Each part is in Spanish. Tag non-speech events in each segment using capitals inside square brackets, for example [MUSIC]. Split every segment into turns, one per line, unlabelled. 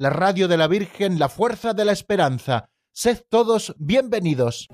la radio de la Virgen, la fuerza de la esperanza. Sed todos bienvenidos.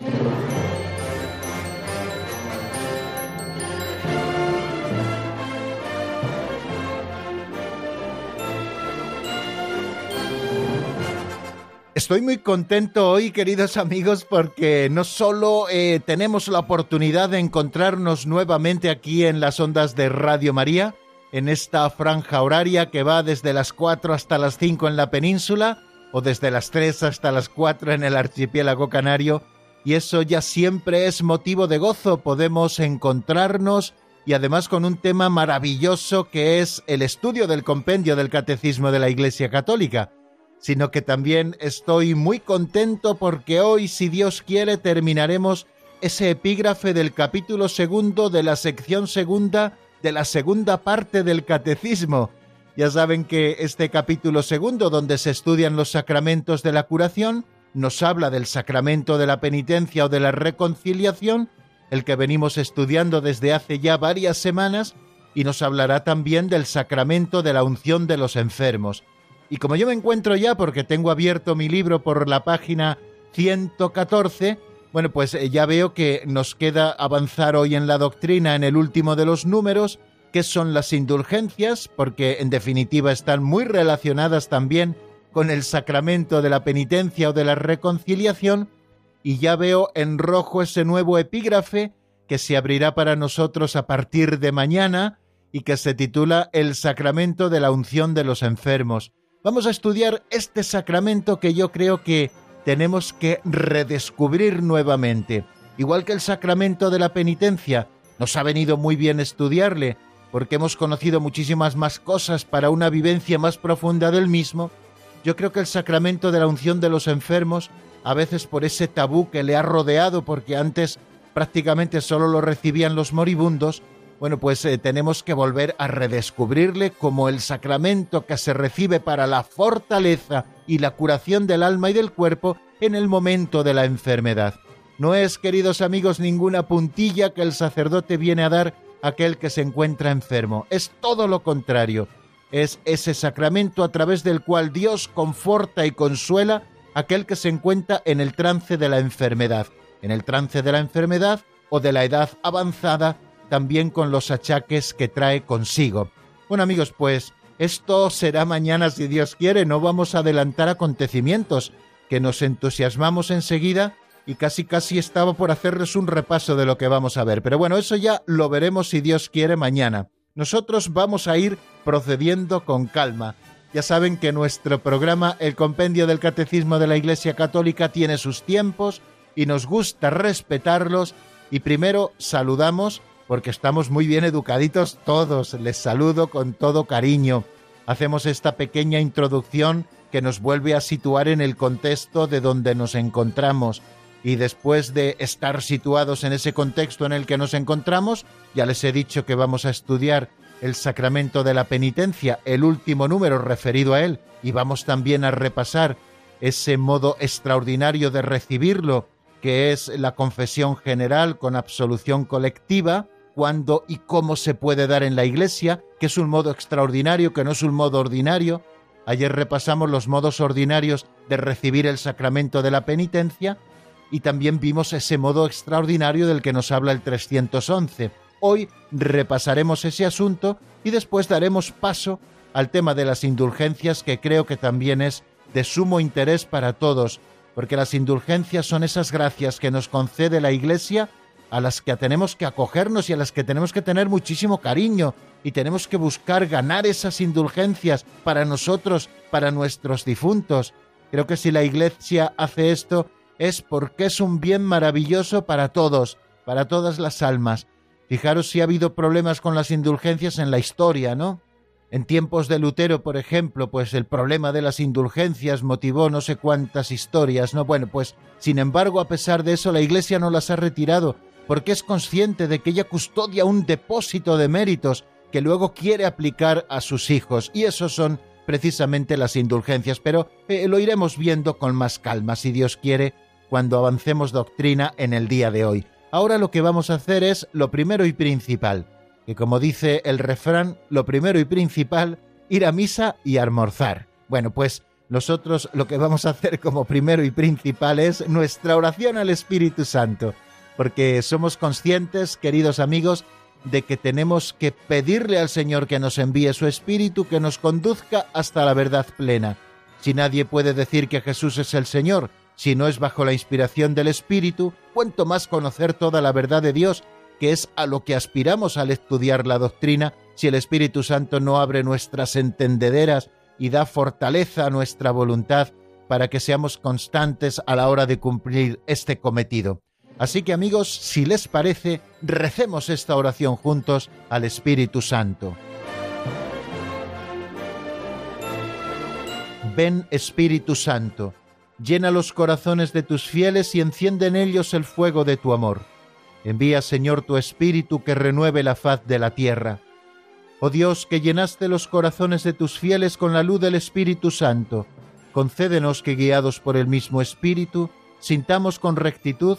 Estoy muy contento hoy, queridos amigos, porque no solo eh, tenemos la oportunidad de encontrarnos nuevamente aquí en las ondas de Radio María, en esta franja horaria que va desde las 4 hasta las 5 en la península, o desde las 3 hasta las 4 en el archipiélago canario, y eso ya siempre es motivo de gozo, podemos encontrarnos y además con un tema maravilloso que es el estudio del compendio del Catecismo de la Iglesia Católica sino que también estoy muy contento porque hoy, si Dios quiere, terminaremos ese epígrafe del capítulo segundo de la sección segunda de la segunda parte del catecismo. Ya saben que este capítulo segundo, donde se estudian los sacramentos de la curación, nos habla del sacramento de la penitencia o de la reconciliación, el que venimos estudiando desde hace ya varias semanas, y nos hablará también del sacramento de la unción de los enfermos. Y como yo me encuentro ya, porque tengo abierto mi libro por la página 114, bueno, pues eh, ya veo que nos queda avanzar hoy en la doctrina en el último de los números, que son las indulgencias, porque en definitiva están muy relacionadas también con el sacramento de la penitencia o de la reconciliación, y ya veo en rojo ese nuevo epígrafe que se abrirá para nosotros a partir de mañana y que se titula El sacramento de la unción de los enfermos. Vamos a estudiar este sacramento que yo creo que tenemos que redescubrir nuevamente. Igual que el sacramento de la penitencia, nos ha venido muy bien estudiarle, porque hemos conocido muchísimas más cosas para una vivencia más profunda del mismo, yo creo que el sacramento de la unción de los enfermos, a veces por ese tabú que le ha rodeado, porque antes prácticamente solo lo recibían los moribundos, bueno, pues eh, tenemos que volver a redescubrirle como el sacramento que se recibe para la fortaleza y la curación del alma y del cuerpo en el momento de la enfermedad. No es, queridos amigos, ninguna puntilla que el sacerdote viene a dar a aquel que se encuentra enfermo. Es todo lo contrario. Es ese sacramento a través del cual Dios conforta y consuela a aquel que se encuentra en el trance de la enfermedad. En el trance de la enfermedad o de la edad avanzada también con los achaques que trae consigo. Bueno amigos, pues esto será mañana si Dios quiere, no vamos a adelantar acontecimientos, que nos entusiasmamos enseguida y casi casi estaba por hacerles un repaso de lo que vamos a ver. Pero bueno, eso ya lo veremos si Dios quiere mañana. Nosotros vamos a ir procediendo con calma. Ya saben que nuestro programa, el Compendio del Catecismo de la Iglesia Católica, tiene sus tiempos y nos gusta respetarlos. Y primero saludamos porque estamos muy bien educaditos todos. Les saludo con todo cariño. Hacemos esta pequeña introducción que nos vuelve a situar en el contexto de donde nos encontramos. Y después de estar situados en ese contexto en el que nos encontramos, ya les he dicho que vamos a estudiar el sacramento de la penitencia, el último número referido a él, y vamos también a repasar ese modo extraordinario de recibirlo, que es la confesión general con absolución colectiva, cuándo y cómo se puede dar en la iglesia, que es un modo extraordinario, que no es un modo ordinario. Ayer repasamos los modos ordinarios de recibir el sacramento de la penitencia y también vimos ese modo extraordinario del que nos habla el 311. Hoy repasaremos ese asunto y después daremos paso al tema de las indulgencias que creo que también es de sumo interés para todos, porque las indulgencias son esas gracias que nos concede la Iglesia a las que tenemos que acogernos y a las que tenemos que tener muchísimo cariño y tenemos que buscar ganar esas indulgencias para nosotros, para nuestros difuntos. Creo que si la Iglesia hace esto es porque es un bien maravilloso para todos, para todas las almas. Fijaros si ha habido problemas con las indulgencias en la historia, ¿no? En tiempos de Lutero, por ejemplo, pues el problema de las indulgencias motivó no sé cuántas historias, ¿no? Bueno, pues sin embargo, a pesar de eso, la Iglesia no las ha retirado porque es consciente de que ella custodia un depósito de méritos que luego quiere aplicar a sus hijos, y esos son precisamente las indulgencias, pero eh, lo iremos viendo con más calma, si Dios quiere, cuando avancemos doctrina en el día de hoy. Ahora lo que vamos a hacer es lo primero y principal, que como dice el refrán, lo primero y principal, ir a misa y almorzar. Bueno, pues nosotros lo que vamos a hacer como primero y principal es nuestra oración al Espíritu Santo, porque somos conscientes, queridos amigos, de que tenemos que pedirle al Señor que nos envíe su Espíritu, que nos conduzca hasta la verdad plena. Si nadie puede decir que Jesús es el Señor, si no es bajo la inspiración del Espíritu, cuanto más conocer toda la verdad de Dios, que es a lo que aspiramos al estudiar la doctrina, si el Espíritu Santo no abre nuestras entendederas y da fortaleza a nuestra voluntad para que seamos constantes a la hora de cumplir este cometido. Así que amigos, si les parece, recemos esta oración juntos al Espíritu Santo. Ven Espíritu Santo, llena los corazones de tus fieles y enciende en ellos el fuego de tu amor. Envía, Señor, tu Espíritu que renueve la faz de la tierra. Oh Dios, que llenaste los corazones de tus fieles con la luz del Espíritu Santo, concédenos que, guiados por el mismo Espíritu, sintamos con rectitud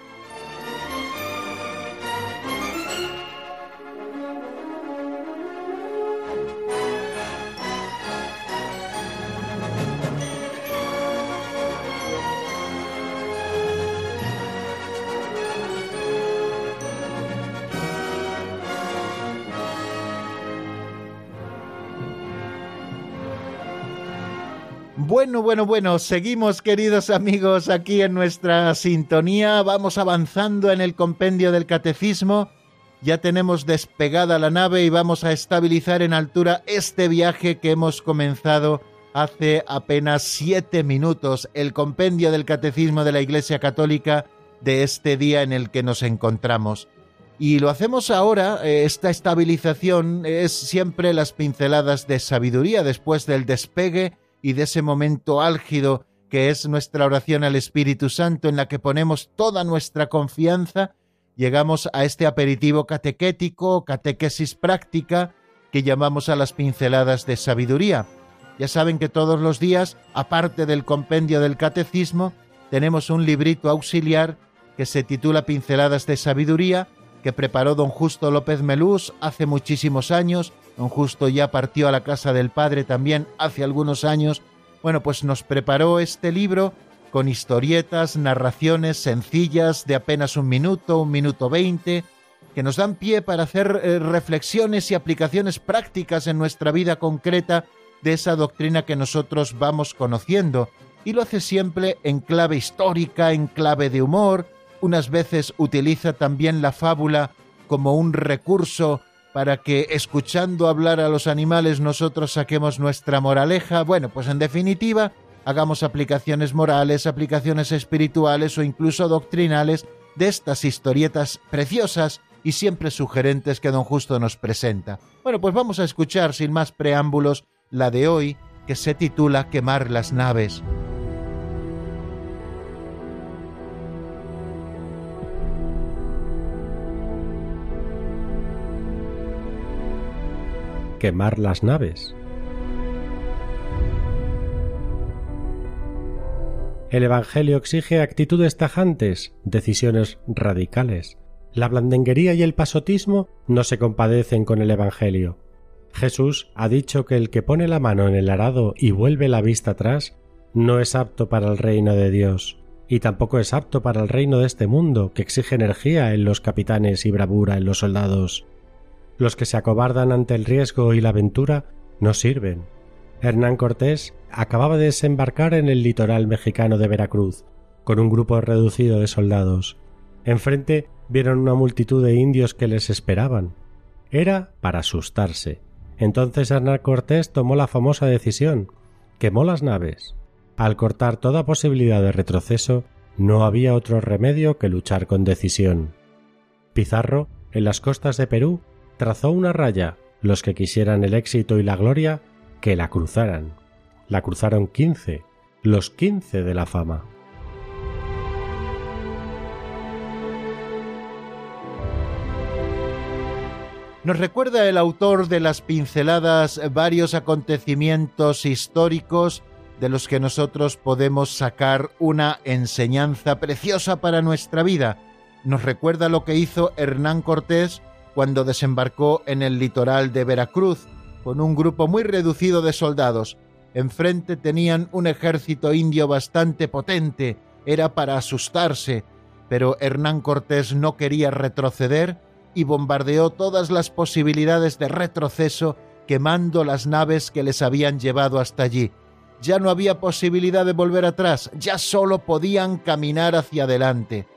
Bueno, bueno, bueno, seguimos queridos amigos aquí en nuestra sintonía, vamos avanzando en el compendio del catecismo, ya tenemos despegada la nave y vamos a estabilizar en altura este viaje que hemos comenzado hace apenas siete minutos, el compendio del catecismo de la Iglesia Católica de este día en el que nos encontramos. Y lo hacemos ahora, eh, esta estabilización es siempre las pinceladas de sabiduría después del despegue y de ese momento álgido que es nuestra oración al Espíritu Santo en la que ponemos toda nuestra confianza, llegamos a este aperitivo catequético, catequesis práctica, que llamamos a las pinceladas de sabiduría. Ya saben que todos los días, aparte del compendio del catecismo, tenemos un librito auxiliar que se titula Pinceladas de Sabiduría, que preparó don Justo López Melús hace muchísimos años Don Justo ya partió a la casa del Padre también hace algunos años. Bueno, pues nos preparó este libro con historietas, narraciones sencillas de apenas un minuto, un minuto veinte, que nos dan pie para hacer eh, reflexiones y aplicaciones prácticas en nuestra vida concreta de esa doctrina que nosotros vamos conociendo. Y lo hace siempre en clave histórica, en clave de humor, unas veces utiliza también la fábula como un recurso para que escuchando hablar a los animales nosotros saquemos nuestra moraleja. Bueno, pues en definitiva, hagamos aplicaciones morales, aplicaciones espirituales o incluso doctrinales de estas historietas preciosas y siempre sugerentes que don Justo nos presenta. Bueno, pues vamos a escuchar sin más preámbulos la de hoy, que se titula Quemar las naves.
Quemar las naves. El Evangelio exige actitudes tajantes, decisiones radicales. La blandenguería y el pasotismo no se compadecen con el Evangelio. Jesús ha dicho que el que pone la mano en el arado y vuelve la vista atrás no es apto para el reino de Dios, y tampoco es apto para el reino de este mundo, que exige energía en los capitanes y bravura en los soldados. Los que se acobardan ante el riesgo y la aventura no sirven. Hernán Cortés acababa de desembarcar en el litoral mexicano de Veracruz, con un grupo reducido de soldados. Enfrente vieron una multitud de indios que les esperaban. Era para asustarse. Entonces Hernán Cortés tomó la famosa decisión, quemó las naves. Al cortar toda posibilidad de retroceso, no había otro remedio que luchar con decisión. Pizarro, en las costas de Perú, trazó una raya, los que quisieran el éxito y la gloria, que la cruzaran. La cruzaron quince, los quince de la fama.
Nos recuerda el autor de las pinceladas varios acontecimientos históricos de los que nosotros podemos sacar una enseñanza preciosa para nuestra vida. Nos recuerda lo que hizo Hernán Cortés cuando desembarcó en el litoral de Veracruz con un grupo muy reducido de soldados. Enfrente tenían un ejército indio bastante potente, era para asustarse, pero Hernán Cortés no quería retroceder y bombardeó todas las posibilidades de retroceso quemando las naves que les habían llevado hasta allí. Ya no había posibilidad de volver atrás, ya solo podían caminar hacia adelante.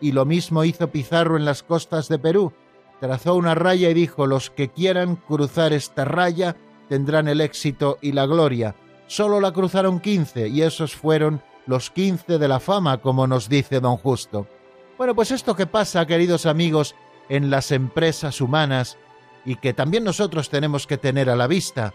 Y lo mismo hizo Pizarro en las costas de Perú. Trazó una raya y dijo, los que quieran cruzar esta raya tendrán el éxito y la gloria. Solo la cruzaron quince y esos fueron los quince de la fama, como nos dice don Justo. Bueno, pues esto que pasa, queridos amigos, en las empresas humanas y que también nosotros tenemos que tener a la vista,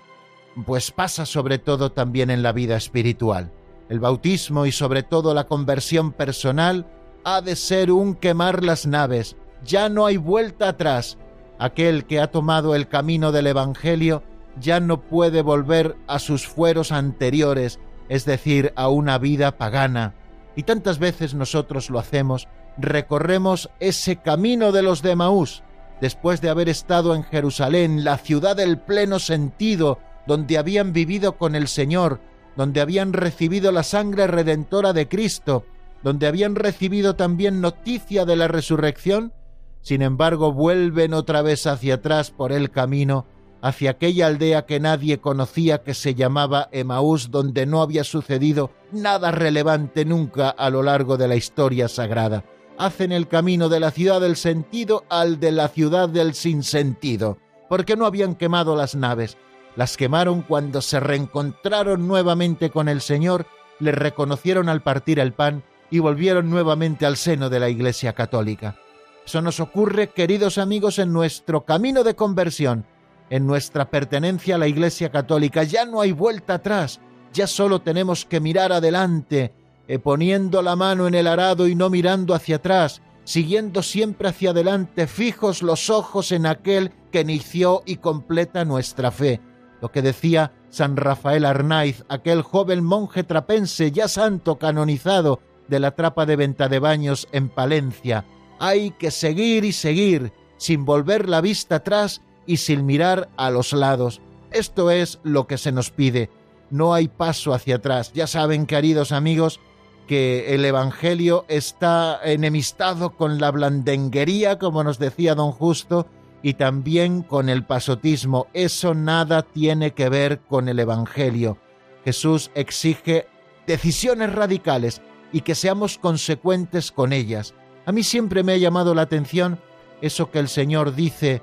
pues pasa sobre todo también en la vida espiritual. El bautismo y sobre todo la conversión personal ha de ser un quemar las naves. Ya no hay vuelta atrás. Aquel que ha tomado el camino del Evangelio ya no puede volver a sus fueros anteriores, es decir, a una vida pagana. Y tantas veces nosotros lo hacemos recorremos ese camino de los de Maús, después de haber estado en Jerusalén, la ciudad del pleno sentido, donde habían vivido con el Señor, donde habían recibido la sangre redentora de Cristo, donde habían recibido también noticia de la resurrección, sin embargo vuelven otra vez hacia atrás por el camino, hacia aquella aldea que nadie conocía que se llamaba Emaús, donde no había sucedido nada relevante nunca a lo largo de la historia sagrada hacen el camino de la ciudad del sentido al de la ciudad del sinsentido, porque no habían quemado las naves. Las quemaron cuando se reencontraron nuevamente con el Señor, le reconocieron al partir el pan y volvieron nuevamente al seno de la Iglesia Católica. Eso nos ocurre, queridos amigos, en nuestro camino de conversión, en nuestra pertenencia a la Iglesia Católica. Ya no hay vuelta atrás, ya solo tenemos que mirar adelante, eh, poniendo la mano en el arado y no mirando hacia atrás, siguiendo siempre hacia adelante, fijos los ojos en aquel que inició y completa nuestra fe. Lo que decía San Rafael Arnaiz, aquel joven monje trapense ya santo canonizado de la trapa de venta de baños en Palencia. Hay que seguir y seguir, sin volver la vista atrás y sin mirar a los lados. Esto es lo que se nos pide. No hay paso hacia atrás. Ya saben, queridos amigos, que el Evangelio está enemistado con la blandenguería, como nos decía don Justo, y también con el pasotismo. Eso nada tiene que ver con el Evangelio. Jesús exige decisiones radicales y que seamos consecuentes con ellas. A mí siempre me ha llamado la atención eso que el Señor dice,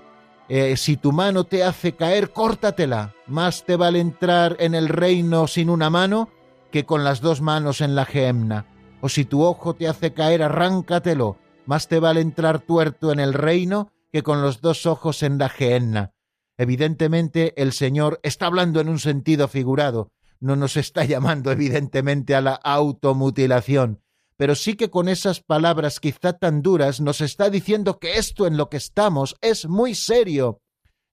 eh, si tu mano te hace caer, córtatela. Más te vale entrar en el reino sin una mano que con las dos manos en la geemna. O si tu ojo te hace caer, arráncatelo. Más te vale entrar tuerto en el reino que con los dos ojos en la gehenna. Evidentemente el Señor está hablando en un sentido figurado, no nos está [LAUGHS] llamando evidentemente a la automutilación, pero sí que con esas palabras quizá tan duras nos está diciendo que esto en lo que estamos es muy serio.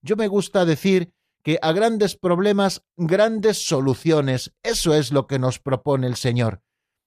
Yo me gusta decir que a grandes problemas, grandes soluciones. Eso es lo que nos propone el Señor.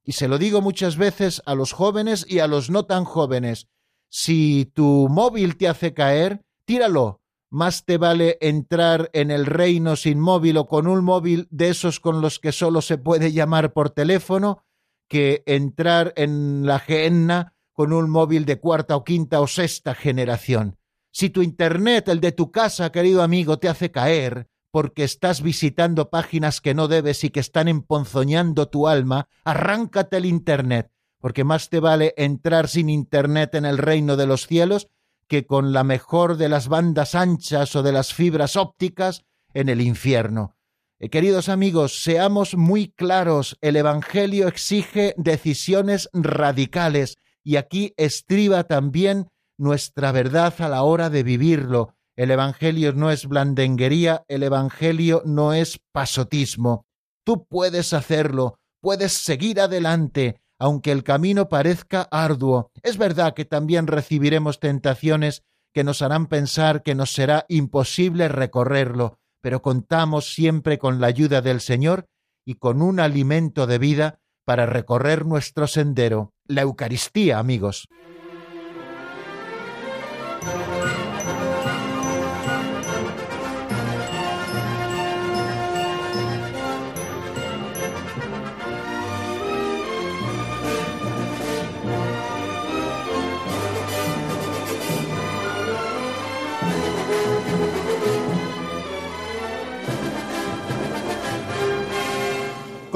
Y se lo digo muchas veces a los jóvenes y a los no tan jóvenes. Si tu móvil te hace caer, tíralo. Más te vale entrar en el reino sin móvil o con un móvil de esos con los que solo se puede llamar por teléfono, que entrar en la gehenna con un móvil de cuarta o quinta o sexta generación. Si tu Internet, el de tu casa, querido amigo, te hace caer porque estás visitando páginas que no debes y que están emponzoñando tu alma, arráncate el Internet, porque más te vale entrar sin Internet en el reino de los cielos que con la mejor de las bandas anchas o de las fibras ópticas en el infierno. Eh, queridos amigos, seamos muy claros, el Evangelio exige decisiones radicales y aquí estriba también nuestra verdad a la hora de vivirlo. El Evangelio no es blandenguería, el Evangelio no es pasotismo. Tú puedes hacerlo, puedes seguir adelante, aunque el camino parezca arduo. Es verdad que también recibiremos tentaciones que nos harán pensar que nos será imposible recorrerlo, pero contamos siempre con la ayuda del Señor y con un alimento de vida para recorrer nuestro sendero, la Eucaristía, amigos.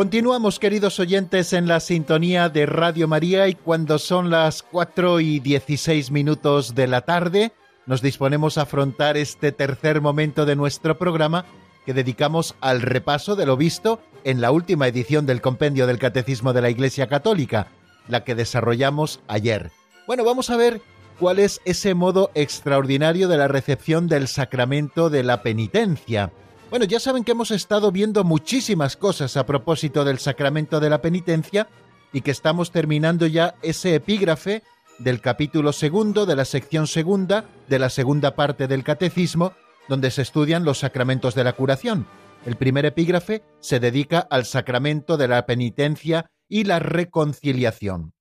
Continuamos, queridos oyentes, en la sintonía de Radio María y cuando son las 4 y 16 minutos de la tarde, nos disponemos a afrontar este tercer momento de nuestro programa que dedicamos al repaso de lo visto en la última edición del Compendio del Catecismo de la Iglesia Católica, la que desarrollamos ayer. Bueno, vamos a ver cuál es ese modo extraordinario de la recepción del sacramento de la penitencia. Bueno, ya saben que hemos estado viendo muchísimas cosas a propósito del sacramento de la penitencia y que estamos terminando ya ese epígrafe del capítulo segundo de la sección segunda de la segunda parte del catecismo, donde se estudian los sacramentos de la curación. El primer epígrafe se dedica al sacramento de la penitencia y la reconciliación.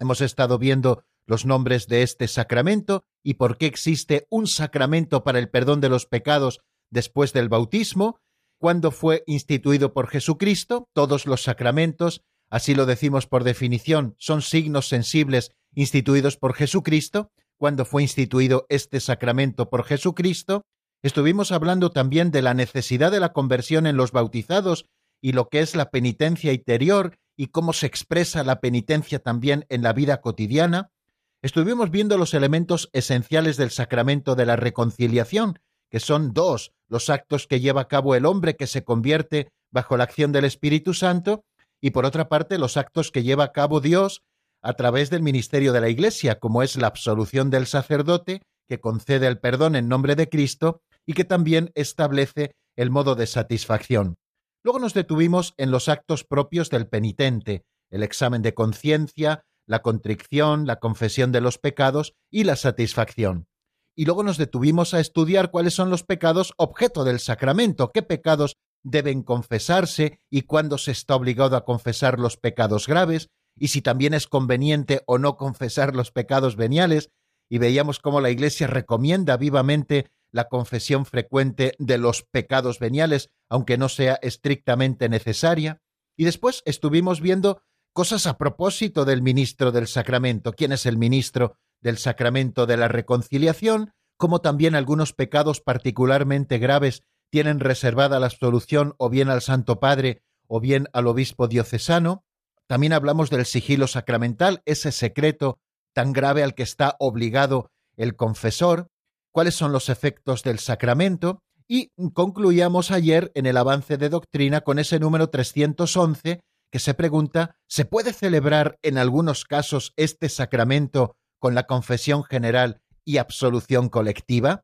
Hemos estado viendo los nombres de este sacramento y por qué existe un sacramento para el perdón de los pecados después del bautismo, cuando fue instituido por Jesucristo, todos los sacramentos, así lo decimos por definición, son signos sensibles instituidos por Jesucristo, cuando fue instituido este sacramento por Jesucristo, estuvimos hablando también de la necesidad de la conversión en los bautizados y lo que es la penitencia interior y cómo se expresa la penitencia también en la vida cotidiana, estuvimos viendo los elementos esenciales del sacramento de la reconciliación, que son dos los actos que lleva a cabo el hombre que se convierte bajo la acción del Espíritu Santo, y por otra parte los actos que lleva a cabo Dios a través del ministerio de la Iglesia, como es la absolución del sacerdote, que concede el perdón en nombre de Cristo y que también establece el modo de satisfacción. Luego nos detuvimos en los actos propios del penitente, el examen de conciencia, la contrición, la confesión de los pecados y la satisfacción y luego nos detuvimos a estudiar cuáles son los pecados objeto del sacramento, qué pecados deben confesarse y cuándo se está obligado a confesar los pecados graves, y si también es conveniente o no confesar los pecados veniales, y veíamos cómo la Iglesia recomienda vivamente la confesión frecuente de los pecados veniales, aunque no sea estrictamente necesaria, y después estuvimos viendo cosas a propósito del ministro del sacramento, quién es el ministro del sacramento de la reconciliación, como también algunos pecados particularmente graves tienen reservada la absolución o bien al Santo Padre o bien al obispo diocesano. También hablamos del sigilo sacramental, ese secreto tan grave al que está obligado el confesor, cuáles son los efectos del sacramento, y concluíamos ayer en el avance de doctrina con ese número 311 que se pregunta, ¿se puede celebrar en algunos casos este sacramento con la confesión general y absolución colectiva?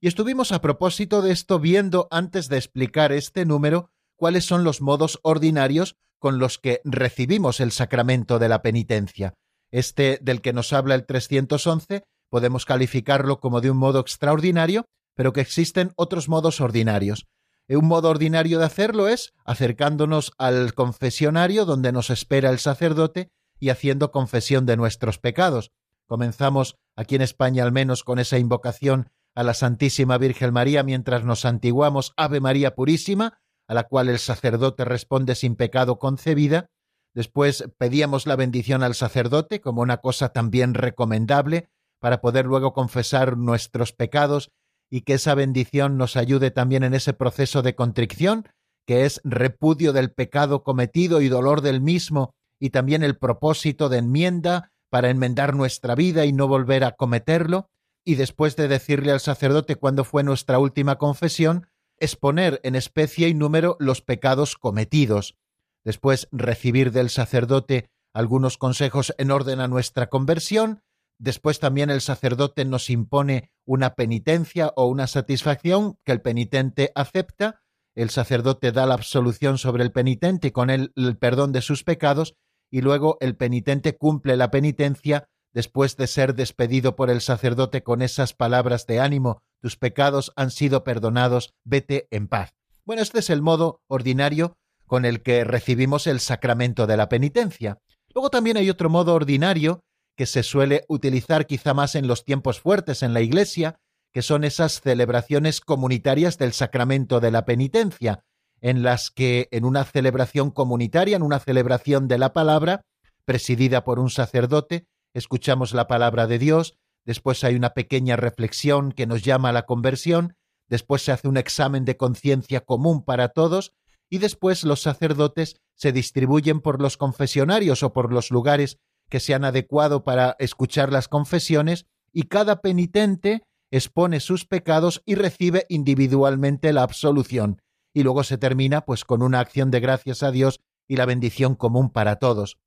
Y estuvimos a propósito de esto viendo antes de explicar este número cuáles son los modos ordinarios con los que recibimos el sacramento de la penitencia. Este del que nos habla el 311 podemos calificarlo como de un modo extraordinario, pero que existen otros modos ordinarios. Un modo ordinario de hacerlo es acercándonos al confesionario donde nos espera el sacerdote y haciendo confesión de nuestros pecados. Comenzamos aquí en España al menos con esa invocación a la Santísima Virgen María mientras nos santiguamos Ave María Purísima, a la cual el sacerdote responde sin pecado concebida. Después pedíamos la bendición al sacerdote como una cosa también recomendable para poder luego confesar nuestros pecados y que esa bendición nos ayude también en ese proceso de contrición, que es repudio del pecado cometido y dolor del mismo, y también el propósito de enmienda para enmendar nuestra vida y no volver a cometerlo, y después de decirle al sacerdote cuándo fue nuestra última confesión, exponer en especie y número los pecados cometidos, después recibir del sacerdote algunos consejos en orden a nuestra conversión, Después también el sacerdote nos impone una penitencia o una satisfacción que el penitente acepta, el sacerdote da la absolución sobre el penitente y con él el perdón de sus pecados, y luego el penitente cumple la penitencia después de ser despedido por el sacerdote con esas palabras de ánimo, tus pecados han sido perdonados, vete en paz. Bueno, este es el modo ordinario con el que recibimos el sacramento de la penitencia. Luego también hay otro modo ordinario que se suele utilizar quizá más en los tiempos fuertes en la Iglesia, que son esas celebraciones comunitarias del sacramento de la penitencia, en las que en una celebración comunitaria, en una celebración de la palabra, presidida por un sacerdote, escuchamos la palabra de Dios, después hay una pequeña reflexión que nos llama a la conversión, después se hace un examen de conciencia común para todos, y después los sacerdotes se distribuyen por los confesionarios o por los lugares que se han adecuado para escuchar las confesiones, y cada penitente expone sus pecados y recibe individualmente la absolución, y luego se termina pues con una acción de gracias a Dios y la bendición común para todos.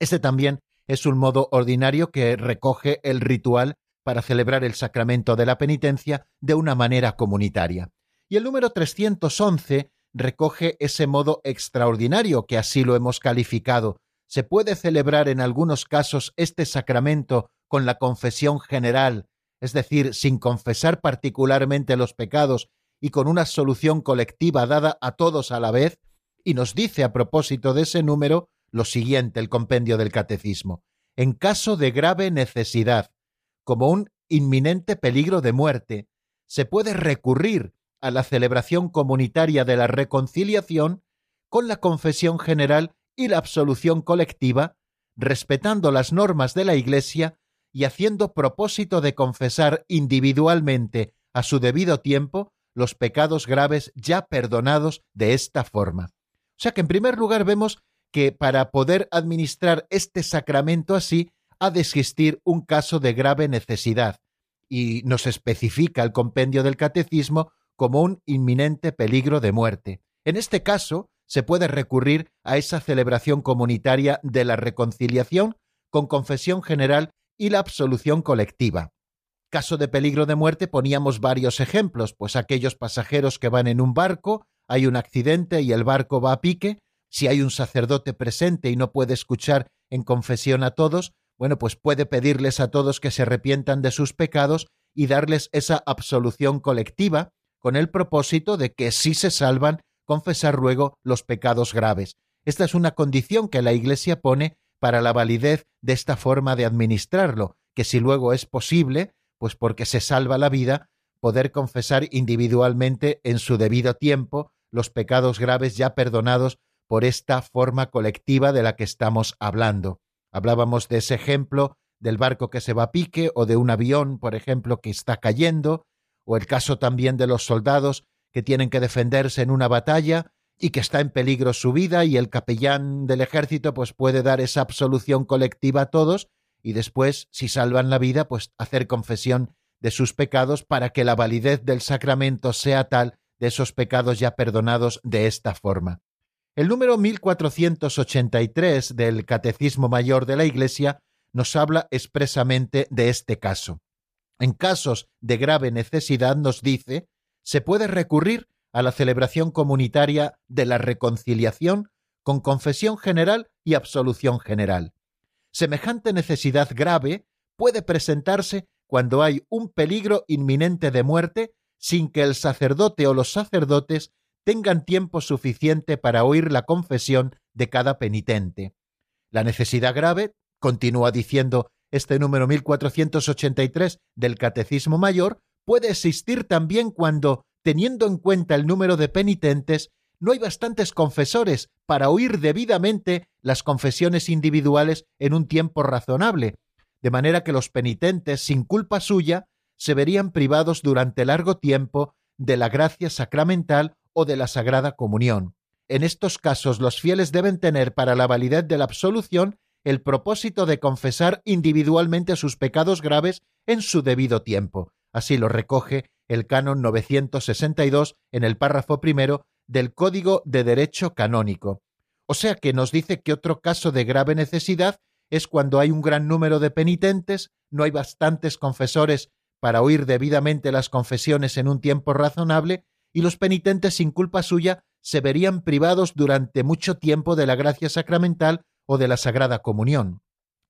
Este también es un modo ordinario que recoge el ritual para celebrar el sacramento de la penitencia de una manera comunitaria. Y el número 311 recoge ese modo extraordinario que así lo hemos calificado, se puede celebrar en algunos casos este sacramento con la confesión general, es decir, sin confesar particularmente los pecados y con una solución colectiva dada a todos a la vez, y nos dice a propósito de ese número lo siguiente el compendio del catecismo. En caso de grave necesidad, como un inminente peligro de muerte, se puede recurrir a la celebración comunitaria de la reconciliación con la confesión general y la absolución colectiva, respetando las normas de la Iglesia y haciendo propósito de confesar individualmente a su debido tiempo los pecados graves ya perdonados de esta forma. O sea que en primer lugar vemos que para poder administrar este sacramento así ha de existir un caso de grave necesidad, y nos especifica el compendio del catecismo como un inminente peligro de muerte. En este caso, se puede recurrir a esa celebración comunitaria de la reconciliación con confesión general y la absolución colectiva. Caso de peligro de muerte poníamos varios ejemplos, pues aquellos pasajeros que van en un barco, hay un accidente y el barco va a pique, si hay un sacerdote presente y no puede escuchar en confesión a todos, bueno, pues puede pedirles a todos que se arrepientan de sus pecados y darles esa absolución colectiva, con el propósito de que si se salvan confesar luego los pecados graves. Esta es una condición que la Iglesia pone para la validez de esta forma de administrarlo, que si luego es posible, pues porque se salva la vida, poder confesar individualmente en su debido tiempo los pecados graves ya perdonados por esta forma colectiva de la que estamos hablando. Hablábamos de ese ejemplo del barco que se va a pique o de un avión, por ejemplo, que está cayendo, o el caso también de los soldados que tienen que defenderse en una batalla y que está en peligro su vida y el capellán del ejército pues puede dar esa absolución colectiva a todos y después, si salvan la vida, pues hacer confesión de sus pecados para que la validez del sacramento sea tal de esos pecados ya perdonados de esta forma. El número 1483 del Catecismo Mayor de la Iglesia nos habla expresamente de este caso. En casos de grave necesidad nos dice se puede recurrir a la celebración comunitaria de la reconciliación con confesión general y absolución general. Semejante necesidad grave puede presentarse cuando hay un peligro inminente de muerte sin que el sacerdote o los sacerdotes tengan tiempo suficiente para oír la confesión de cada penitente. La necesidad grave, continúa diciendo este número 1483 del Catecismo Mayor, puede existir también cuando, teniendo en cuenta el número de penitentes, no hay bastantes confesores para oír debidamente las confesiones individuales en un tiempo razonable, de manera que los penitentes, sin culpa suya, se verían privados durante largo tiempo de la gracia sacramental o de la Sagrada Comunión. En estos casos los fieles deben tener para la validez de la absolución el propósito de confesar individualmente sus pecados graves en su debido tiempo, Así lo recoge el canon 962 en el párrafo primero del Código de Derecho Canónico. O sea que nos dice que otro caso de grave necesidad es cuando hay un gran número de penitentes, no hay bastantes confesores para oír debidamente las confesiones en un tiempo razonable, y los penitentes sin culpa suya se verían privados durante mucho tiempo de la gracia sacramental o de la Sagrada Comunión.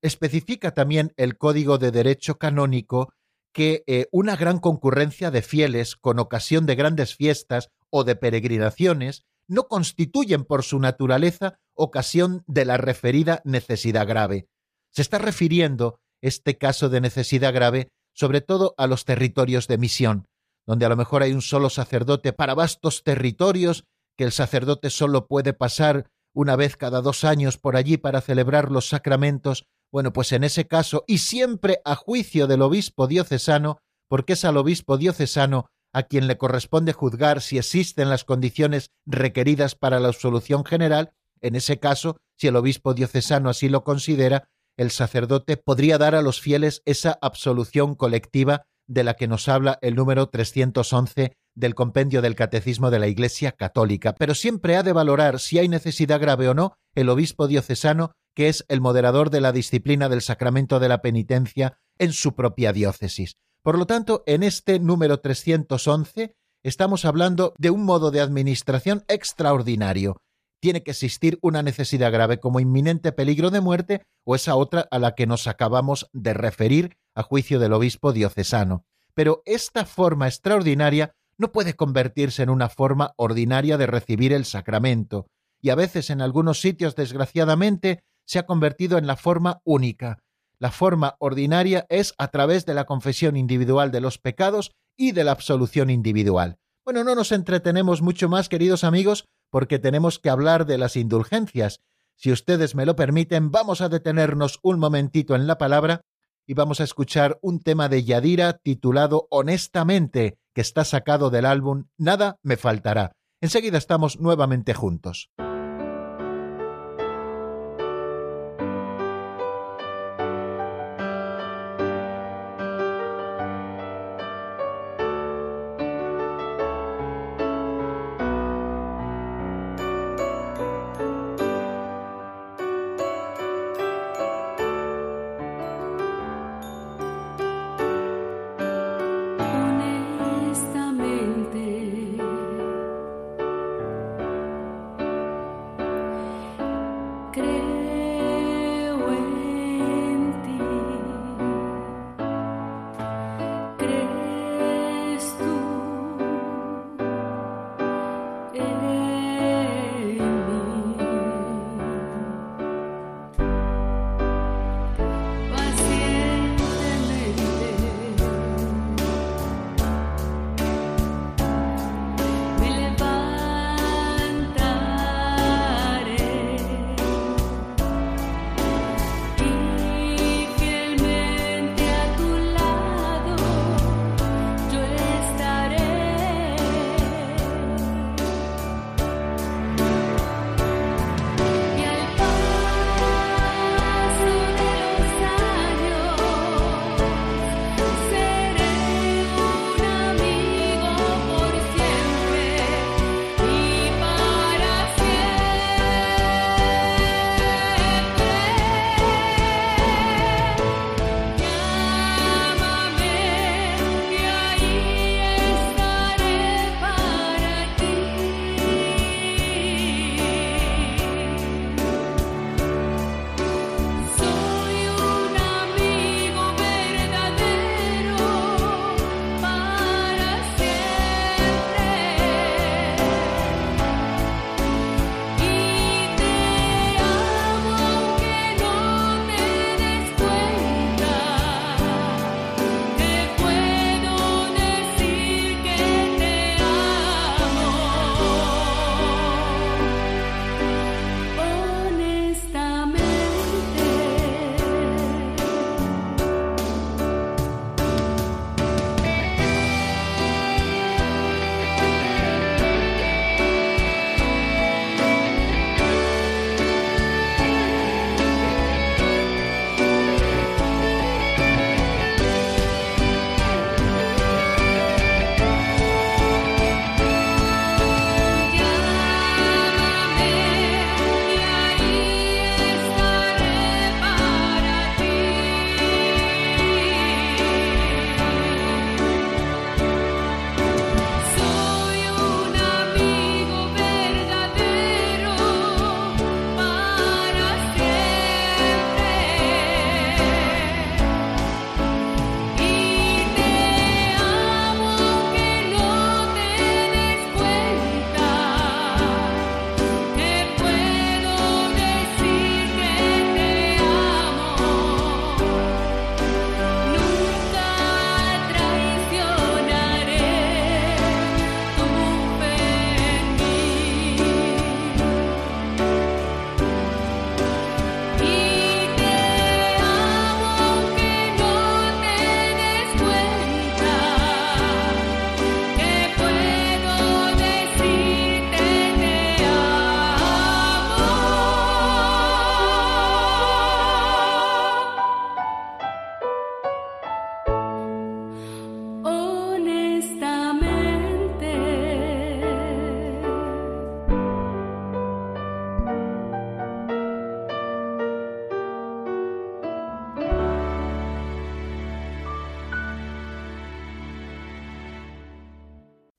Especifica también el Código de Derecho Canónico que eh, una gran concurrencia de fieles con ocasión de grandes fiestas o de peregrinaciones no constituyen por su naturaleza ocasión de la referida necesidad grave. Se está refiriendo este caso de necesidad grave sobre todo a los territorios de misión, donde a lo mejor hay un solo sacerdote para vastos territorios, que el sacerdote solo puede pasar una vez cada dos años por allí para celebrar los sacramentos, bueno, pues en ese caso, y siempre a juicio del obispo diocesano, porque es al obispo diocesano a quien le corresponde juzgar si existen las condiciones requeridas para la absolución general, en ese caso, si el obispo diocesano así lo considera, el sacerdote podría dar a los fieles esa absolución colectiva de la que nos habla el número 311 del compendio del Catecismo de la Iglesia Católica, pero siempre ha de valorar si hay necesidad grave o no el obispo diocesano, que es el moderador de la disciplina del sacramento de la penitencia en su propia diócesis. Por lo tanto, en este número 311 estamos hablando de un modo de administración extraordinario. Tiene que existir una necesidad grave como inminente peligro de muerte o esa otra a la que nos acabamos de referir a juicio del obispo diocesano. Pero esta forma extraordinaria no puede convertirse en una forma ordinaria de recibir el sacramento, y a veces en algunos sitios, desgraciadamente, se ha convertido en la forma única. La forma ordinaria es a través de la confesión individual de los pecados y de la absolución individual. Bueno, no nos entretenemos mucho más, queridos amigos, porque tenemos que hablar de las indulgencias. Si ustedes me lo permiten, vamos a detenernos un momentito en la palabra y vamos a escuchar un tema de Yadira titulado Honestamente, que está sacado del álbum Nada me faltará. Enseguida estamos nuevamente juntos.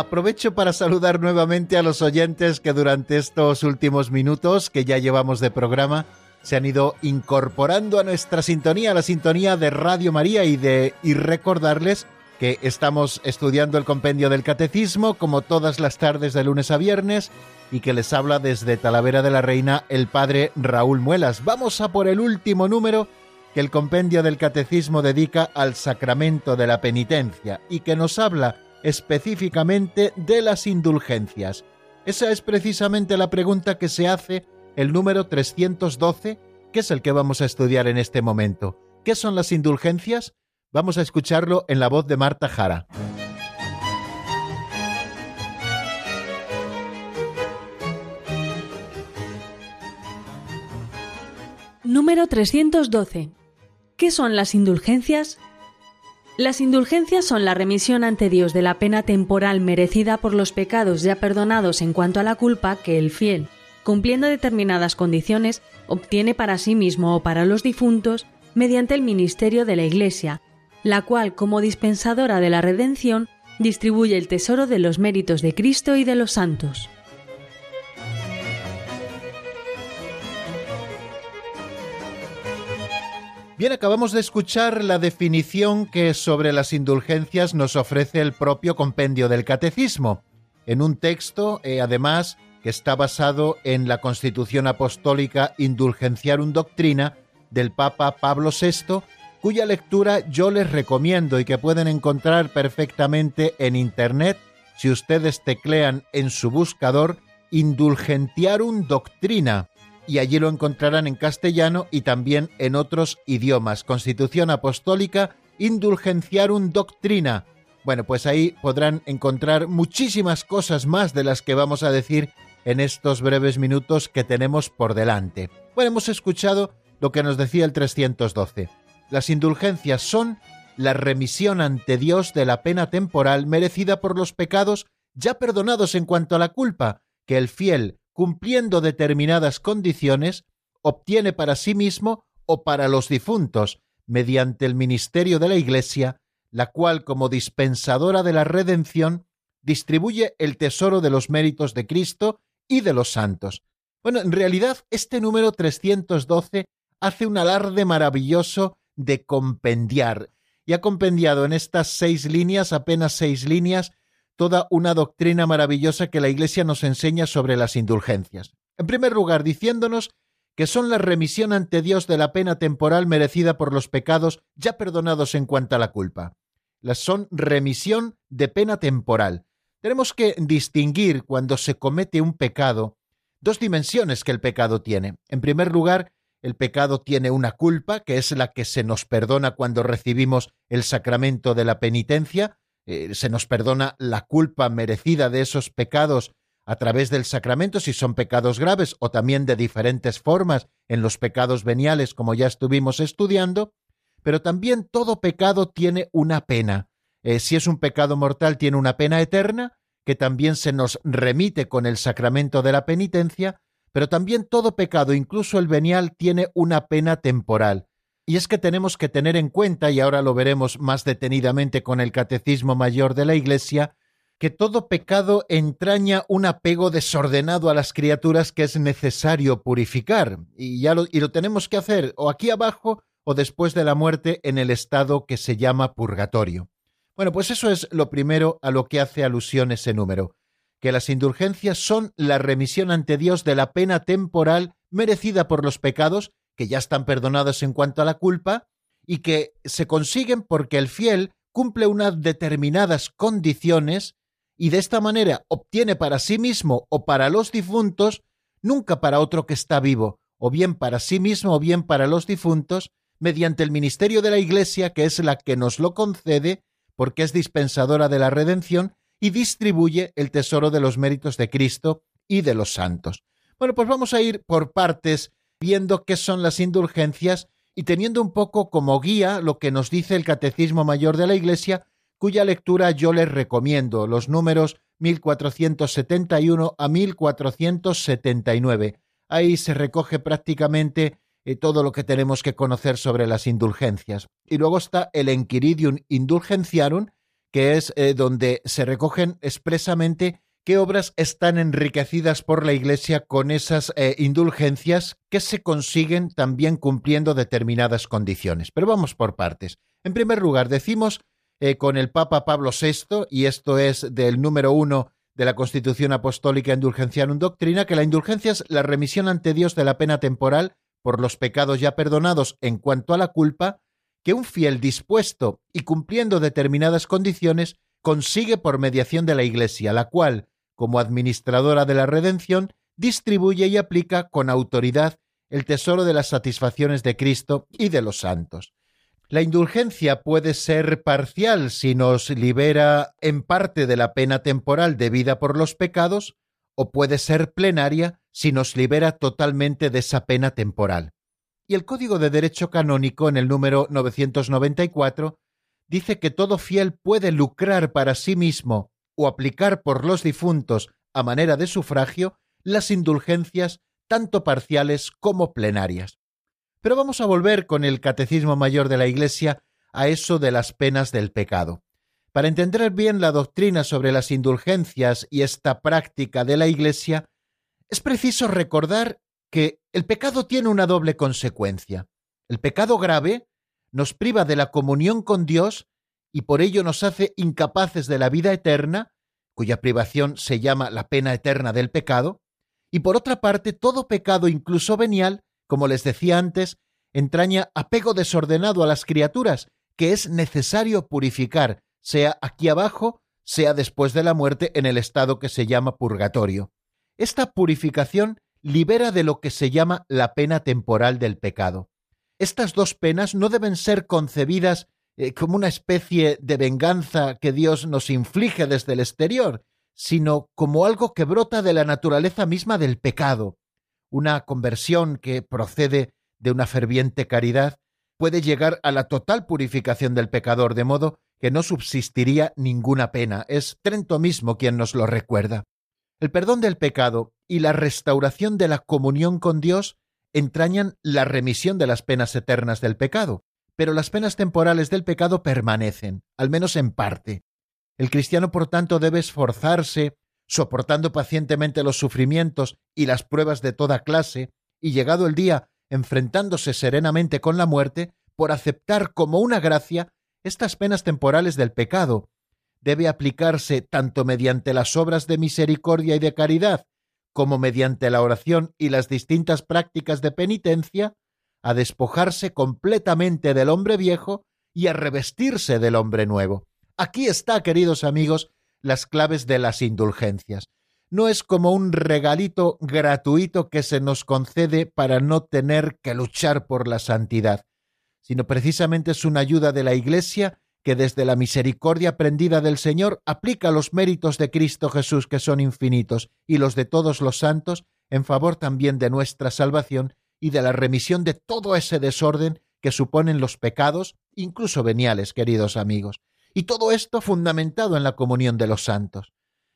Aprovecho para saludar nuevamente a los oyentes que durante estos últimos minutos que ya llevamos de programa se han ido incorporando a nuestra sintonía, a la sintonía de Radio María y de y recordarles que estamos estudiando el compendio del catecismo como todas las tardes de lunes a viernes y que les habla desde Talavera de la Reina el padre Raúl Muelas. Vamos a por el último número que el compendio del catecismo dedica al sacramento de la penitencia y que nos habla específicamente de las indulgencias. Esa es precisamente la pregunta que se hace el número 312, que es el que vamos a estudiar en este momento. ¿Qué son las indulgencias? Vamos a escucharlo en la voz de Marta Jara.
Número 312. ¿Qué son las indulgencias? Las indulgencias son la remisión ante Dios de la pena temporal merecida por los pecados ya perdonados en cuanto a la culpa que el fiel, cumpliendo determinadas condiciones, obtiene para sí mismo o para los difuntos mediante el ministerio de la Iglesia, la cual, como dispensadora de la redención, distribuye el tesoro de los méritos de Cristo y de los santos.
Bien, acabamos de escuchar la definición que sobre las indulgencias nos ofrece el propio compendio del Catecismo, en un texto, eh, además, que está basado en la Constitución Apostólica Indulgenciarum Doctrina del Papa Pablo VI, cuya lectura yo les recomiendo y que pueden encontrar perfectamente en Internet si ustedes teclean en su buscador Indulgentiarum Doctrina y allí lo encontrarán en castellano y también en otros idiomas. Constitución Apostólica Indulgenciarum Doctrina. Bueno, pues ahí podrán encontrar muchísimas cosas más de las que vamos a decir en estos breves minutos que tenemos por delante. Bueno, hemos escuchado lo que nos decía el 312. Las indulgencias son la remisión ante Dios de la pena temporal merecida por los pecados ya perdonados en cuanto a la culpa que el fiel cumpliendo determinadas condiciones, obtiene para sí mismo o para los difuntos, mediante el ministerio de la Iglesia, la cual, como dispensadora de la redención, distribuye el tesoro de los méritos de Cristo y de los santos. Bueno, en realidad este número 312 hace un alarde maravilloso de compendiar, y ha compendiado en estas seis líneas, apenas seis líneas, toda una doctrina maravillosa que la Iglesia nos enseña sobre las indulgencias. En primer lugar, diciéndonos que son la remisión ante Dios de la pena temporal merecida por los pecados ya perdonados en cuanto a la culpa. Las son remisión de pena temporal. Tenemos que distinguir cuando se comete un pecado dos dimensiones que el pecado tiene. En primer lugar, el pecado tiene una culpa, que es la que se nos perdona cuando recibimos el sacramento de la penitencia, eh, se nos perdona la culpa merecida de esos pecados a través del sacramento si son pecados graves o también de diferentes formas en los pecados veniales como ya estuvimos estudiando, pero también todo pecado tiene una pena. Eh, si es un pecado mortal tiene una pena eterna que también se nos remite con el sacramento de la penitencia, pero también todo pecado, incluso el venial, tiene una pena temporal. Y es que tenemos que tener en cuenta, y ahora lo veremos más detenidamente con el Catecismo Mayor de la Iglesia, que todo pecado entraña un apego desordenado a las criaturas que es necesario purificar, y ya y lo tenemos que hacer o aquí abajo o después de la muerte en el estado que se llama purgatorio. Bueno, pues eso es lo primero a lo que hace alusión ese número, que las indulgencias son la remisión ante Dios de la pena temporal merecida por los pecados que ya están perdonadas en cuanto a la culpa y que se consiguen porque el fiel cumple unas determinadas condiciones y de esta manera obtiene para sí mismo o para los difuntos, nunca para otro que está vivo, o bien para sí mismo o bien para los difuntos, mediante el ministerio de la Iglesia, que es la que nos lo concede, porque es dispensadora de la redención, y distribuye el tesoro de los méritos de Cristo y de los santos. Bueno, pues vamos a ir por partes viendo qué son las indulgencias y teniendo un poco como guía lo que nos dice el Catecismo Mayor de la Iglesia, cuya lectura yo les recomiendo, los números 1471 a 1479. Ahí se recoge prácticamente eh, todo lo que tenemos que conocer sobre las indulgencias. Y luego está el Enquiridium Indulgenciarum, que es eh, donde se recogen expresamente qué obras están enriquecidas por la Iglesia con esas eh, indulgencias que se consiguen también cumpliendo determinadas condiciones. Pero vamos por partes. En primer lugar, decimos con el Papa Pablo VI, y esto es del número uno de la Constitución Apostólica Indulgenciarum Doctrina, que la indulgencia es la remisión ante Dios de la pena temporal por los pecados ya perdonados en cuanto a la culpa, que un fiel dispuesto y cumpliendo determinadas condiciones consigue por mediación de la Iglesia, la cual, como administradora de la redención, distribuye y aplica con autoridad el tesoro de las satisfacciones de Cristo y de los santos. La indulgencia puede ser parcial si nos libera en parte de la pena temporal debida por los pecados, o puede ser plenaria si nos libera totalmente de esa pena temporal. Y el Código de Derecho Canónico, en el número 994, dice que todo fiel puede lucrar para sí mismo o aplicar por los difuntos a manera de sufragio las indulgencias tanto parciales como plenarias. Pero vamos a volver con el Catecismo Mayor de la Iglesia a eso de las penas del pecado. Para entender bien la doctrina sobre las indulgencias y esta práctica de la Iglesia, es preciso recordar que el pecado tiene una doble consecuencia. El pecado grave nos priva de la comunión con Dios y por ello nos hace incapaces de la vida eterna, cuya privación se llama la pena eterna del pecado, y por otra parte, todo pecado, incluso venial, como les decía antes, entraña apego desordenado a las criaturas, que es necesario purificar, sea aquí abajo, sea después de la muerte en el estado que se llama purgatorio. Esta purificación libera de lo que se llama la pena temporal del pecado. Estas dos penas no deben ser concebidas eh, como una especie de venganza que Dios nos inflige desde el exterior, sino como algo que brota de la naturaleza misma del pecado. Una conversión que procede de una ferviente caridad puede llegar a la total purificación del pecador, de modo que no subsistiría ninguna pena. Es Trento mismo quien nos lo recuerda. El perdón del pecado y la restauración de la comunión con Dios entrañan la remisión de las penas eternas del pecado, pero las penas temporales del pecado permanecen, al menos en parte. El cristiano, por tanto, debe esforzarse, soportando pacientemente los sufrimientos y las pruebas de toda clase, y llegado el día, enfrentándose serenamente con la muerte, por aceptar como una gracia estas penas temporales del pecado, debe aplicarse tanto mediante las obras de misericordia y de caridad, como mediante la oración y las distintas prácticas de penitencia, a despojarse completamente del hombre viejo y a revestirse del hombre nuevo. Aquí está, queridos amigos, las claves de las indulgencias. No es como un regalito gratuito que se nos concede para no tener que luchar por la santidad, sino precisamente es una ayuda de la Iglesia que desde la misericordia prendida del Señor aplica los méritos de Cristo Jesús que son infinitos y los de todos los santos en favor también de nuestra salvación y de la remisión de todo ese desorden que suponen los pecados, incluso veniales, queridos amigos. Y todo esto fundamentado en la comunión de los santos.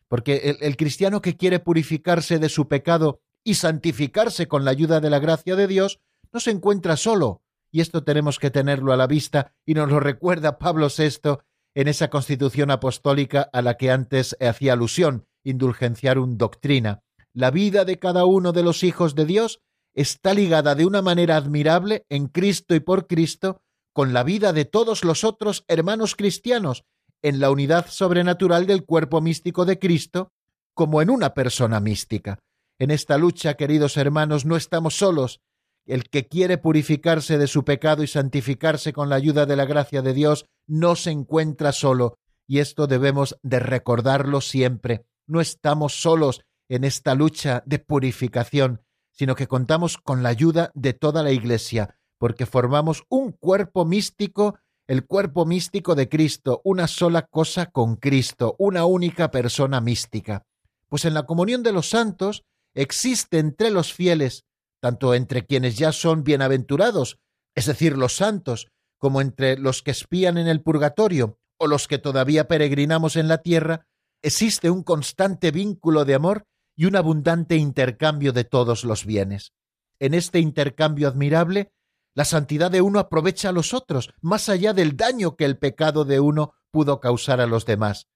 Porque el, cristiano que quiere purificarse de su pecado y santificarse con la ayuda de la gracia de Dios, no se encuentra solo, y esto tenemos que tenerlo a la vista y nos lo recuerda Pablo VI en esa constitución apostólica a la que antes hacía alusión, indulgenciarum doctrina. La vida de cada uno de los hijos de Dios está ligada de una manera admirable en Cristo y por Cristo con la vida de todos los otros hermanos cristianos, en la unidad sobrenatural del cuerpo místico de Cristo, como en una persona mística. En esta lucha, queridos hermanos, no estamos solos, el que quiere purificarse de su pecado y santificarse con la ayuda de la gracia de Dios no se encuentra solo, y esto debemos de recordarlo siempre. No estamos solos en esta lucha de purificación, sino que contamos con la ayuda de toda la Iglesia, porque formamos un cuerpo místico el cuerpo místico de Cristo, una sola cosa con Cristo, una única persona mística. Pues en la comunión de los santos existe entre los fieles, tanto entre quienes ya son bienaventurados, es decir, los santos, como entre los que espían en el purgatorio o los que todavía peregrinamos en la tierra, existe un constante vínculo de amor y un abundante intercambio de todos los bienes. En este intercambio admirable la santidad de uno aprovecha a los otros, más allá del daño que el pecado de uno pudo causar a los demás.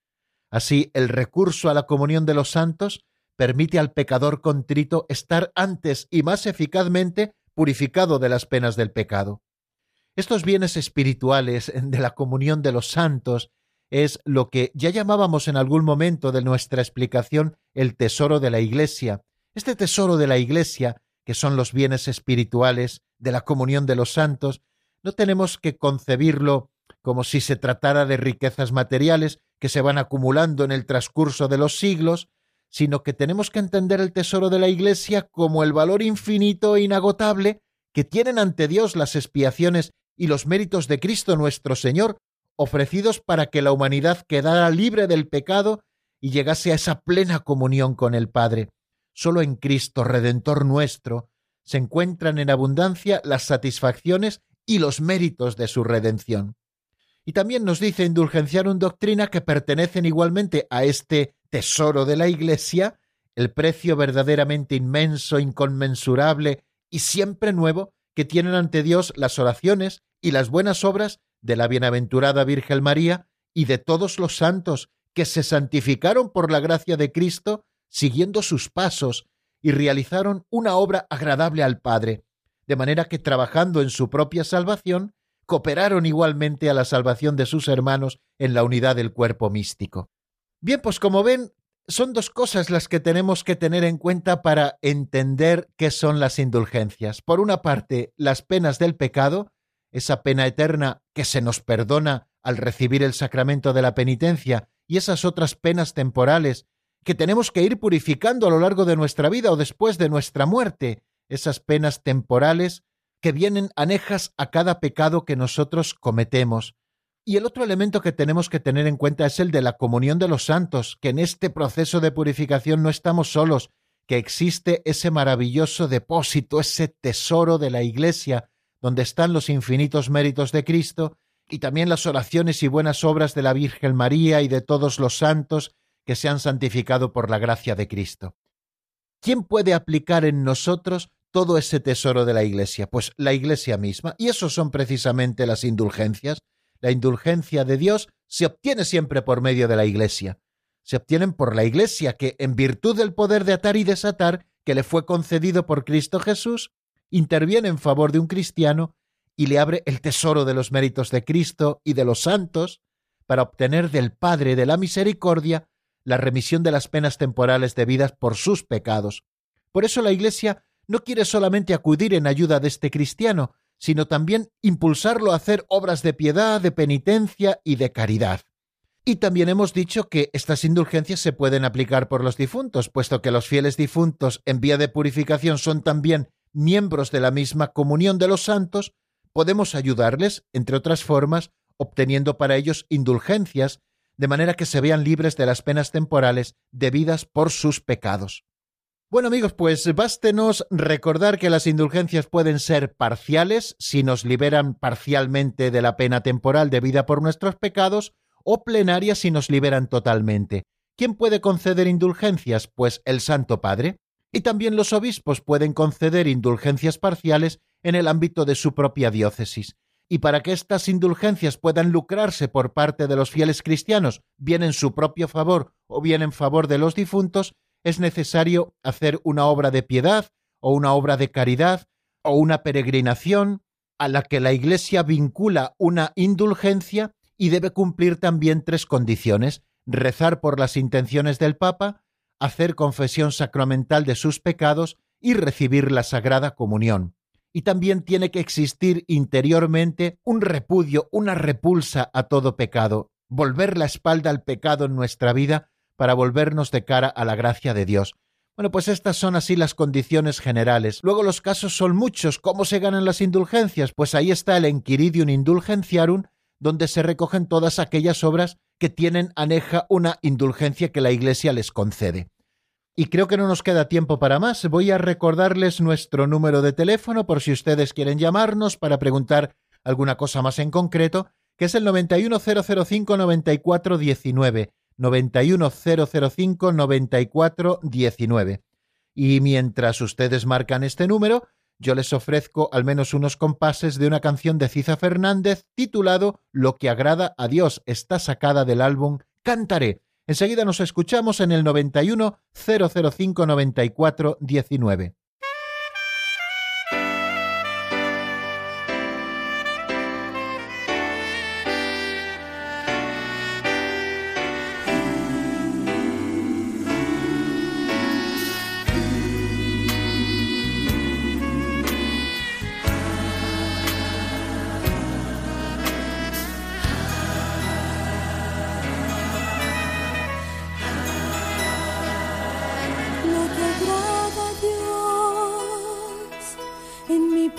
Así, el recurso a la comunión de los santos permite al pecador contrito estar antes y más eficazmente purificado de las penas del pecado. Estos bienes espirituales de la comunión de los santos es lo que ya llamábamos en algún momento de nuestra explicación el tesoro de la Iglesia. Este tesoro de la Iglesia que son los bienes espirituales de la comunión de los santos, no tenemos que concebirlo como si se tratara de riquezas materiales que se van acumulando en el transcurso de los siglos, sino que tenemos que entender el tesoro de la Iglesia como el valor infinito e inagotable que tienen ante Dios las expiaciones y los méritos de Cristo nuestro Señor, ofrecidos para que la humanidad quedara libre del pecado y llegase a esa plena comunión con el Padre. Solo en Cristo, Redentor nuestro, se encuentran en abundancia las satisfacciones y los méritos de su redención. Y también nos dice indulgenciar un doctrina que pertenecen igualmente a este tesoro de la Iglesia, el precio verdaderamente inmenso, inconmensurable y siempre nuevo que tienen ante Dios las oraciones y las buenas obras de la bienaventurada Virgen María y de todos los santos que se santificaron por la gracia de Cristo siguiendo sus pasos y realizaron una obra agradable al Padre, de manera que trabajando en su propia salvación, cooperaron igualmente a la salvación de sus hermanos en la unidad del cuerpo místico. Bien, pues como ven, son dos cosas las que tenemos que tener en cuenta para entender qué son las indulgencias. Por una parte, las penas del pecado, esa pena eterna que se nos perdona al recibir el sacramento de la penitencia, y esas otras penas temporales que tenemos que ir purificando a lo largo de nuestra vida o después de nuestra muerte, esas penas temporales que vienen anejas a cada pecado que nosotros cometemos. Y el otro elemento que tenemos que tener en cuenta es el de la comunión de los santos, que en este proceso de purificación no estamos solos, que existe ese maravilloso depósito, ese tesoro de la Iglesia, donde están los infinitos méritos de Cristo, y también las oraciones y buenas obras de la Virgen María y de todos los santos, que se han santificado por la gracia de Cristo. ¿Quién puede aplicar en nosotros todo ese tesoro de la Iglesia? Pues la Iglesia misma. Y eso son precisamente las indulgencias. La indulgencia de Dios se obtiene siempre por medio de la Iglesia. Se obtienen por la Iglesia que, en virtud del poder de atar y desatar que le fue concedido por Cristo Jesús, interviene en favor de un cristiano y le abre el tesoro de los méritos de Cristo y de los santos para obtener del Padre de la Misericordia la remisión de las penas temporales debidas por sus pecados. Por eso la Iglesia no quiere solamente acudir en ayuda de este cristiano, sino también impulsarlo a hacer obras de piedad, de penitencia y de caridad. Y también hemos dicho que estas indulgencias se pueden aplicar por los difuntos, puesto que los fieles difuntos en vía de purificación son también miembros de la misma comunión de los santos, podemos ayudarles, entre otras formas, obteniendo para ellos indulgencias de manera que se vean libres de las penas temporales debidas por sus pecados. Bueno amigos, pues bástenos recordar que las indulgencias pueden ser parciales si nos liberan parcialmente de la pena temporal debida por nuestros pecados o plenarias si nos liberan totalmente. ¿Quién puede conceder indulgencias? Pues el Santo Padre. Y también los obispos pueden conceder indulgencias parciales en el ámbito de su propia diócesis. Y para que estas indulgencias puedan lucrarse por parte de los fieles cristianos, bien en su propio favor o bien en favor de los difuntos, es necesario hacer una obra de piedad o una obra de caridad o una peregrinación a la que la Iglesia vincula una indulgencia y debe cumplir también tres condiciones. Rezar por las intenciones del Papa, hacer confesión sacramental de sus pecados y recibir la Sagrada Comunión y también tiene que existir interiormente un repudio, una repulsa a todo pecado, volver la espalda al pecado en nuestra vida para volvernos de cara a la gracia de Dios. Bueno, pues estas son así las condiciones generales. Luego los casos son muchos. ¿Cómo se ganan las indulgencias? Pues ahí está el Enquiridium Indulgenciarum,
donde se recogen todas aquellas obras que tienen aneja una indulgencia que la Iglesia les concede. Y creo que no nos queda tiempo para más. Voy a recordarles nuestro número de teléfono por si ustedes quieren llamarnos para preguntar alguna cosa más en concreto, que es el 910059419. 910059419. Y mientras ustedes marcan este número, yo les ofrezco al menos unos compases de una canción de Ciza Fernández titulado Lo que agrada a Dios. Está sacada del álbum Cantaré. Enseguida nos escuchamos en el 91 005 94 19.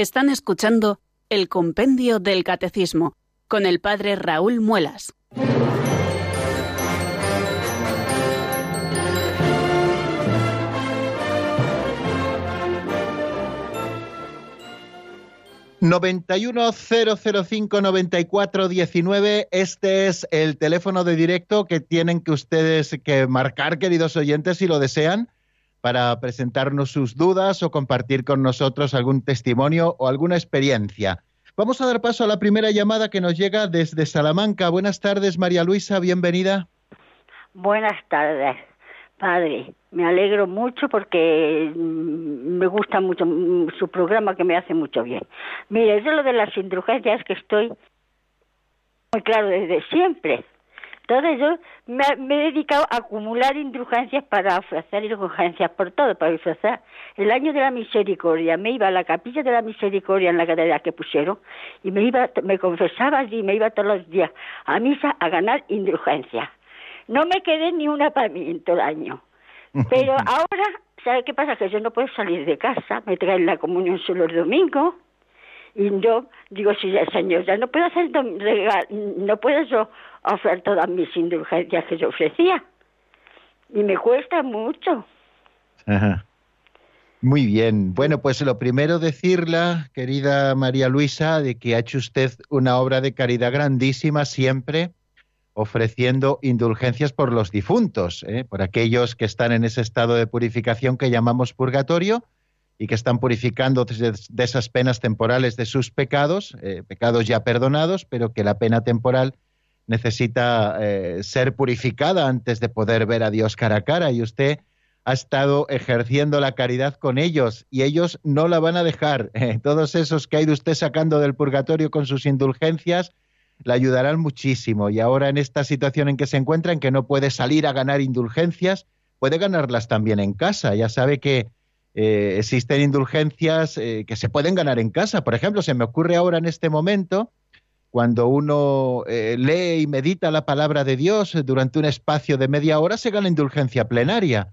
Están escuchando el Compendio del Catecismo con el Padre Raúl Muelas.
...910059419... Este es el teléfono de directo que tienen que ustedes que marcar, queridos oyentes, si lo desean para presentarnos sus dudas o compartir con nosotros algún testimonio o alguna experiencia. Vamos a dar paso a la primera llamada que nos llega desde Salamanca. Buenas tardes, María Luisa, bienvenida.
Buenas tardes, padre. Me alegro mucho porque mm, me gusta mucho mm, su programa que me hace mucho bien. Mire, es de lo de las indulgencias que estoy muy claro desde siempre. Entonces yo me, he dedicado a acumular indulgencias para ofrecer indulgencias por todo, para ofrecer. El año de la misericordia me iba a la capilla de la misericordia en la catedral que pusieron y me iba, me confesaba allí, me iba todos los días a misa a ganar indulgencias. No me quedé ni una para mí en todo el año. Pero [LAUGHS] ahora, ¿sabe qué pasa? Que yo no puedo salir de casa, me traen la comunión solo el domingo y yo digo, el Señor ya no puedo hacer, no puedo yo hacer todas mis indulgencias que yo ofrecía. Y me cuesta mucho.
Muy bien. Bueno, pues lo primero decirla, querida María Luisa, de que ha hecho usted una obra de caridad grandísima siempre, ofreciendo indulgencias por los difuntos, ¿eh? por aquellos que están en ese estado de purificación que llamamos purgatorio,
y que están purificando de, esas penas temporales de sus pecados, eh, pecados ya perdonados, pero que la pena temporal necesita eh, ser purificada antes de poder ver a Dios cara a cara. Y usted ha estado ejerciendo la caridad con ellos y ellos no la van a dejar. [LAUGHS] todos esos que ha ido usted sacando del purgatorio con sus indulgencias, le ayudarán muchísimo. Y ahora en esta situación en que se encuentra, en que no puede salir a ganar indulgencias, puede ganarlas también en casa. Ya sabe que eh, existen indulgencias eh, que se pueden ganar en casa. Por ejemplo, se me ocurre ahora en este momento, cuando uno eh, lee y medita la palabra de Dios durante un espacio de media hora, se gana indulgencia plenaria.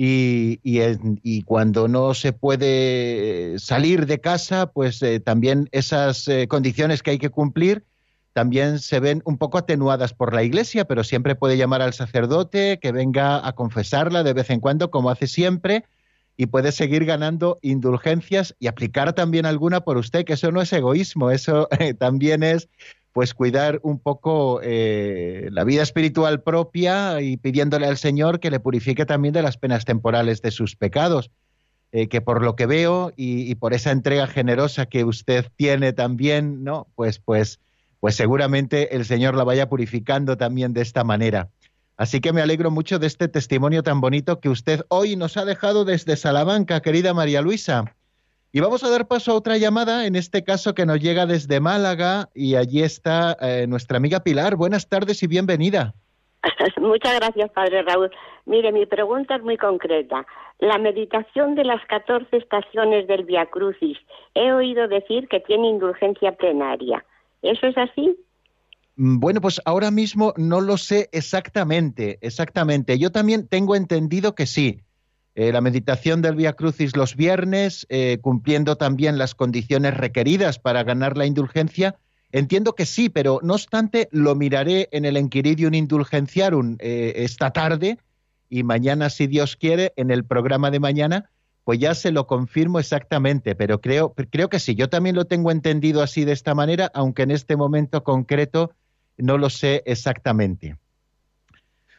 Y, y, cuando no se puede salir de casa, pues también esas condiciones que hay que cumplir también se ven un poco atenuadas por la Iglesia, pero siempre puede llamar al sacerdote que venga a confesarla de vez en cuando, como hace siempre, y puede seguir ganando indulgencias y aplicar también alguna por usted, que eso no es egoísmo, eso [LAUGHS] eh, también es pues cuidar un poco eh, la vida espiritual propia y pidiéndole al Señor que le purifique también de las penas temporales de sus pecados. Eh, que por lo que veo y, y, por esa entrega generosa que usted tiene también, ¿no? Pues, pues pues seguramente el Señor la vaya purificando también de esta manera. Así que me alegro mucho de este testimonio tan bonito que usted hoy nos ha dejado desde Salamanca, querida María Luisa. Y vamos a dar paso a otra llamada, en este caso que nos llega desde Málaga, y allí está eh, nuestra amiga Pilar. Buenas tardes y bienvenida. [LAUGHS]
Muchas gracias, Padre Raúl. Mire, mi pregunta es muy concreta. La meditación de las 14 estaciones del Via Crucis, he oído decir que tiene indulgencia plenaria. ¿Eso es así?
Mm, bueno, pues ahora mismo no lo sé exactamente, exactamente. Yo también tengo entendido que sí. Eh, la meditación del Via Crucis los viernes, eh, cumpliendo también las condiciones requeridas para ganar la indulgencia, entiendo que sí, pero no obstante lo miraré en el Enquiridium Indulgenciarum eh, esta tarde y mañana, si Dios quiere, en el programa de mañana, pues ya se lo confirmo exactamente, pero creo, creo que sí, yo también lo tengo entendido así de esta manera, aunque en este momento concreto no lo sé exactamente.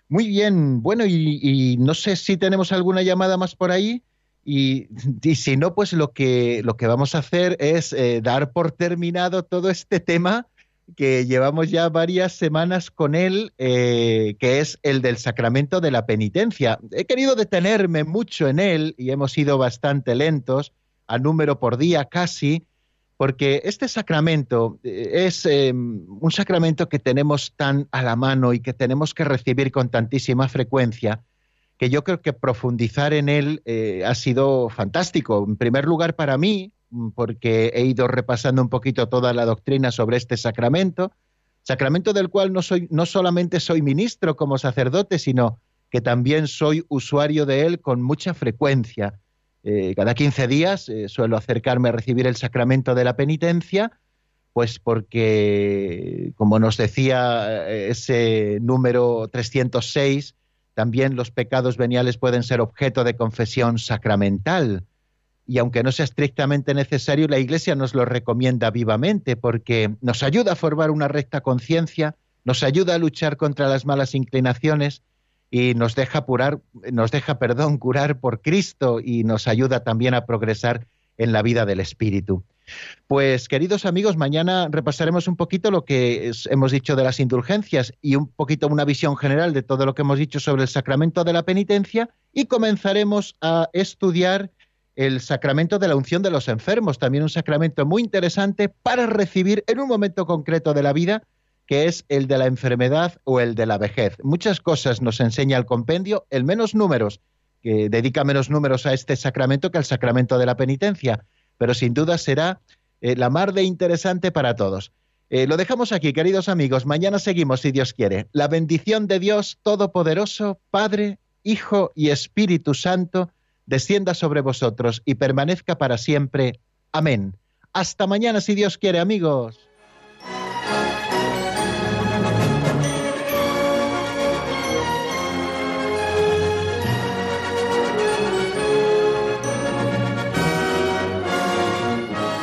Muy bien, bueno, y, no sé si tenemos alguna llamada más por ahí. Y, si no, pues lo que, lo que vamos a hacer es eh, dar por terminado todo este tema que llevamos ya varias semanas con él, eh, que es el del sacramento de la penitencia. He querido detenerme mucho en él y hemos ido bastante lentos, a número por día casi, porque este sacramento eh, es eh, un sacramento que tenemos tan a la mano y que tenemos que recibir con tantísima frecuencia, que yo creo que profundizar en él ha sido fantástico. En primer lugar, para mí, Mm, porque he ido repasando un poquito toda la doctrina sobre este sacramento, sacramento del cual no, soy, no solamente soy ministro como sacerdote, sino que también soy usuario de él con mucha frecuencia. Eh, cada 15 días eh, suelo acercarme a recibir el sacramento de la penitencia, pues porque, como nos decía eh, ese número 306, también los pecados veniales pueden ser objeto de confesión sacramental. Y aunque no sea estrictamente necesario, la Iglesia nos lo recomienda vivamente porque nos ayuda a formar una recta conciencia, nos ayuda a luchar contra las malas inclinaciones y nos deja nos deja, perdón, curar por Cristo y nos ayuda también a progresar en la vida del espíritu. Pues queridos amigos, mañana repasaremos un poquito lo que hemos dicho de las indulgencias y un poquito una visión general de todo lo que hemos dicho sobre el sacramento de la penitencia y comenzaremos a estudiar el sacramento de la unción de los enfermos, también un sacramento muy interesante para recibir en un momento concreto de la vida, que es el de la enfermedad o el de la vejez. Muchas cosas nos enseña el compendio, el menos números, que dedica menos números a este sacramento que al sacramento de la penitencia, pero sin duda será eh, la mar de interesante para todos. Eh, lo dejamos aquí, queridos amigos. Mañana seguimos, si Dios quiere. La bendición de Dios Todopoderoso, Padre, Hijo y Espíritu Santo, descienda sobre vosotros y permanezca para siempre. Amén. Hasta mañana, si Dios quiere, amigos.